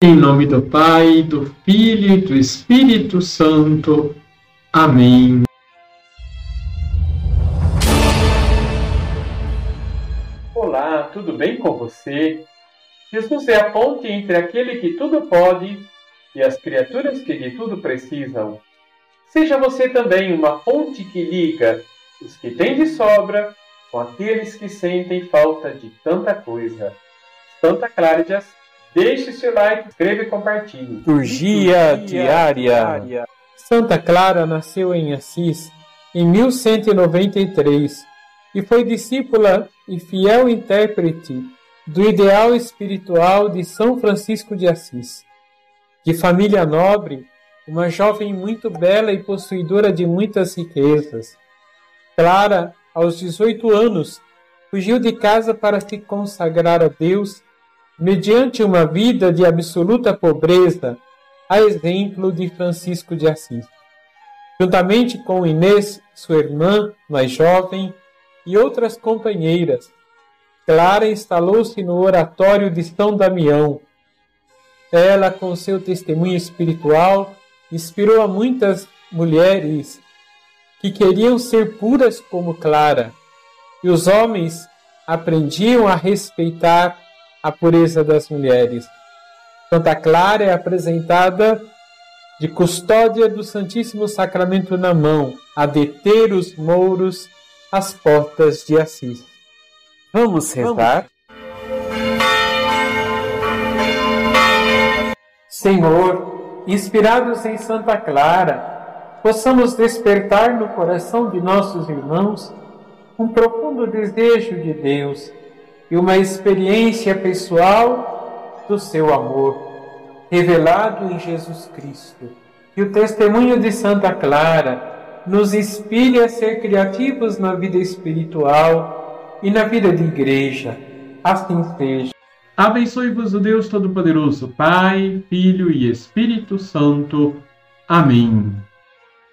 Em nome do Pai, do Filho e do Espírito Santo. Amém. Olá, tudo bem com você? Jesus é a ponte entre aquele que tudo pode e as criaturas que de tudo precisam. Seja você também uma ponte que liga os que têm de sobra com aqueles que sentem falta de tanta coisa. Santa Cláridas Deixe seu like, inscreva e compartilhe. Liturgia diária. Santa Clara nasceu em Assis em 1193 e foi discípula e fiel intérprete do ideal espiritual de São Francisco de Assis. De família nobre, uma jovem muito bela e possuidora de muitas riquezas. Clara, aos 18 anos, fugiu de casa para se consagrar a Deus mediante uma vida de absoluta pobreza, a exemplo de Francisco de Assis. Juntamente com Inês, sua irmã mais jovem, e outras companheiras, Clara instalou-se no oratório de São Damião. Ela, com seu testemunho espiritual, inspirou a muitas mulheres que queriam ser puras como Clara, e os homens aprendiam a respeitar a pureza das mulheres. Santa Clara é apresentada de custódia do Santíssimo Sacramento na mão, a deter os mouros às portas de Assis. Vamos rezar? Senhor, inspirados em Santa Clara, possamos despertar no coração de nossos irmãos um profundo desejo de Deus e uma experiência pessoal do seu amor, revelado em Jesus Cristo. Que o testemunho de Santa Clara nos inspire a ser criativos na vida espiritual e na vida de igreja. Assim seja. Abençoe-vos o Deus Todo-Poderoso, Pai, Filho e Espírito Santo. Amém.